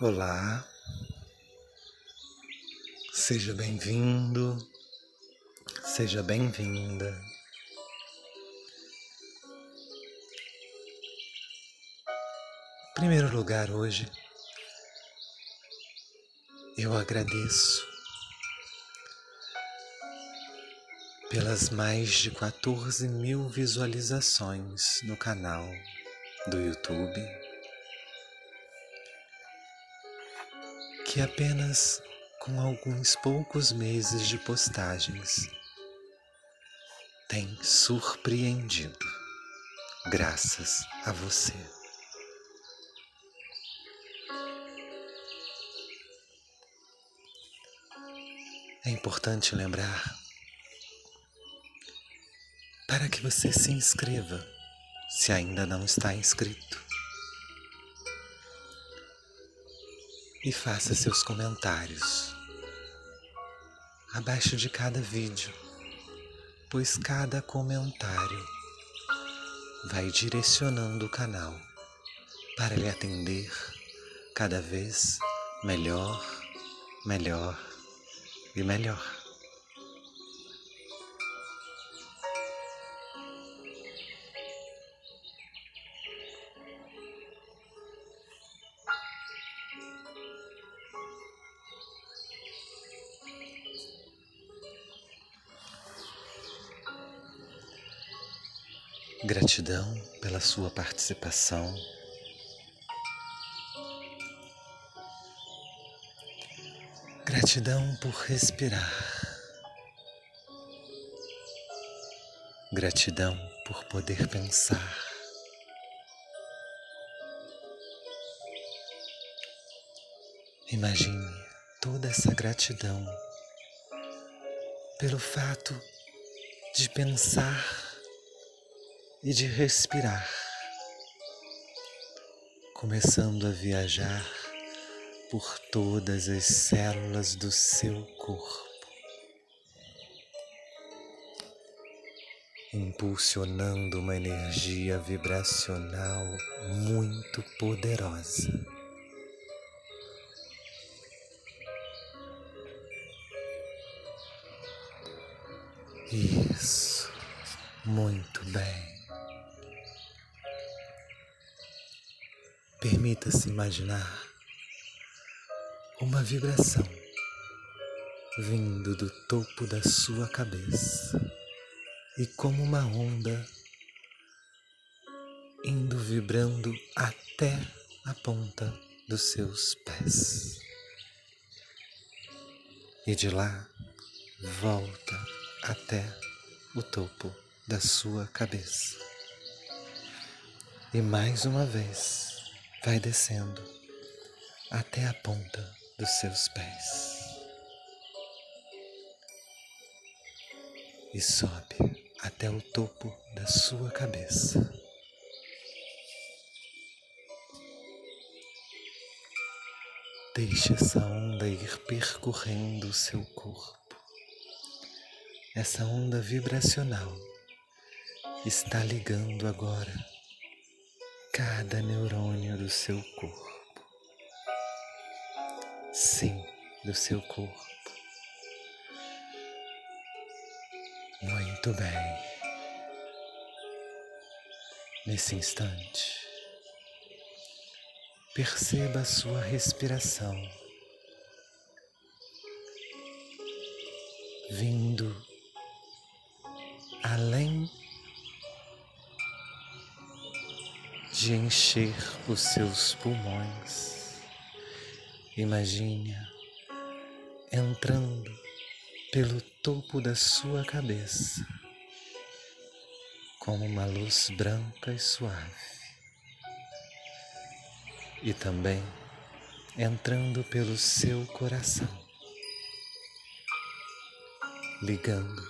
Olá, seja bem-vindo, seja bem-vinda. Em primeiro lugar, hoje, eu agradeço pelas mais de 14 mil visualizações no canal do YouTube que apenas com alguns poucos meses de postagens tem surpreendido, graças a você. É importante lembrar para que você se inscreva se ainda não está inscrito. E faça seus comentários abaixo de cada vídeo, pois cada comentário vai direcionando o canal para lhe atender cada vez melhor, melhor e melhor. Gratidão pela sua participação. Gratidão por respirar. Gratidão por poder pensar. Imagine toda essa gratidão pelo fato de pensar e de respirar, começando a viajar por todas as células do seu corpo, impulsionando uma energia vibracional muito poderosa. Isso, muito bem. Permita-se imaginar uma vibração vindo do topo da sua cabeça e como uma onda indo vibrando até a ponta dos seus pés. E de lá volta até o topo da sua cabeça. E mais uma vez vai descendo até a ponta dos seus pés e sobe até o topo da sua cabeça. Deixe essa onda ir percorrendo o seu corpo. Essa onda vibracional está ligando agora cada neurônio do seu corpo. Sim, do seu corpo. Muito bem. Nesse instante, perceba a sua respiração vindo além de encher os seus pulmões. Imagine entrando pelo topo da sua cabeça como uma luz branca e suave. E também entrando pelo seu coração, ligando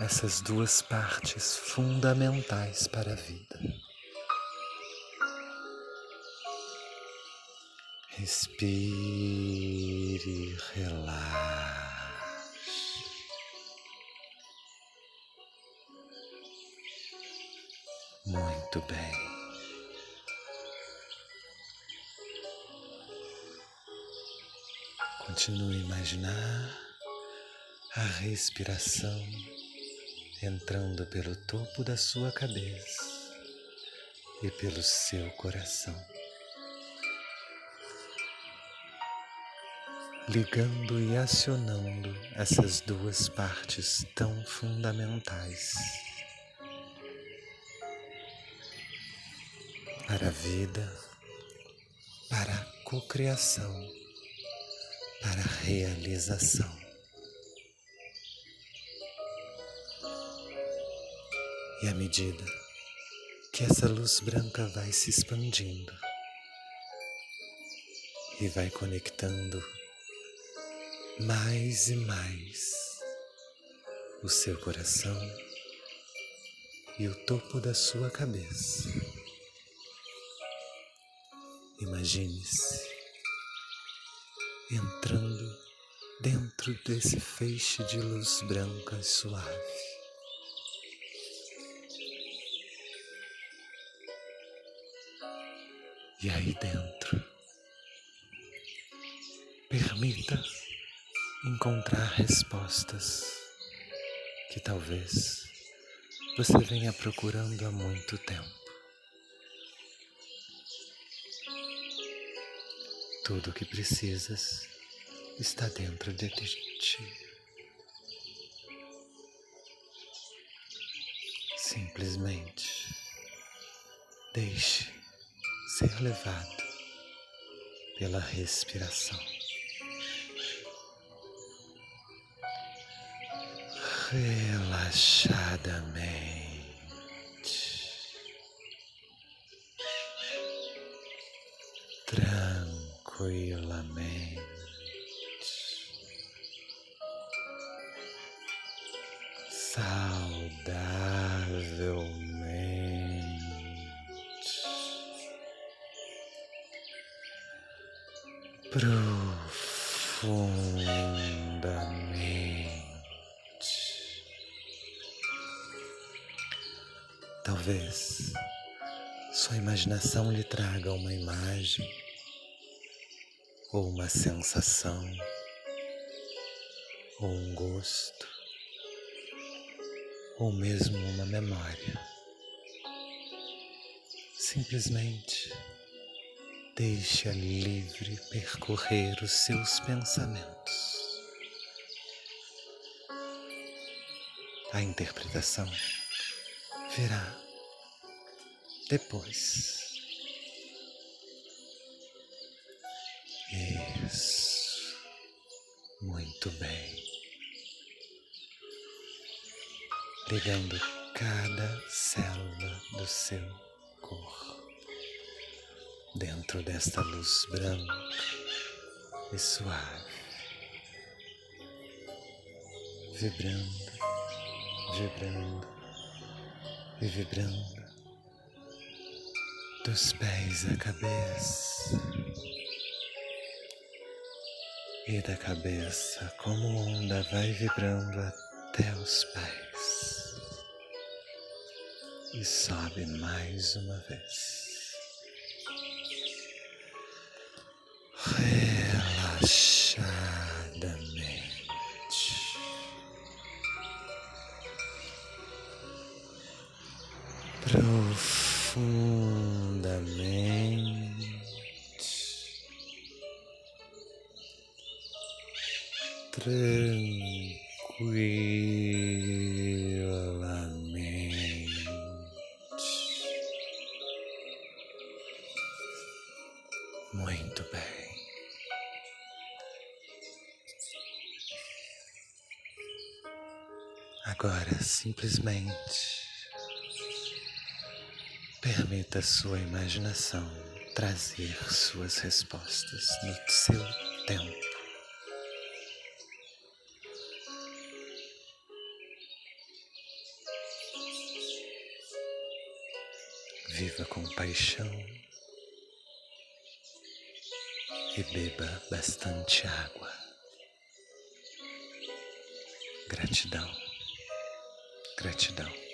essas duas partes fundamentais para a vida. Respire, relaxe. Muito bem. Continue a imaginar a respiração entrando pelo topo da sua cabeça e pelo seu coração. Ligando e acionando essas duas partes tão fundamentais para a vida, para a cocriação, para a realização. E à medida que essa luz branca vai se expandindo e vai conectando mais e mais o seu coração e o topo da sua cabeça. Imagine-se entrando dentro desse feixe de luz branca suave. E aí dentro, permita encontrar respostas que talvez você venha procurando há muito tempo. Tudo o que precisas está dentro de ti. Simplesmente deixe ser levado pela respiração. Relaxadamente, tranquilamente, saudavelmente. profundamente. Talvez sua imaginação lhe traga uma imagem ou uma sensação ou um gosto ou mesmo uma memória. Simplesmente Deixa livre percorrer os seus pensamentos. A interpretação virá depois. Isso. Muito bem. Ligando cada célula do seu corpo dentro desta luz branca e suave, vibrando, vibrando e vibrando dos pés à cabeça e da cabeça como onda vai vibrando até os pés e sobe mais uma vez. Profundamente, tranquilamente, muito bem. Agora simplesmente Permita sua imaginação trazer suas respostas no seu tempo. Viva com paixão e beba bastante água. Gratidão, gratidão.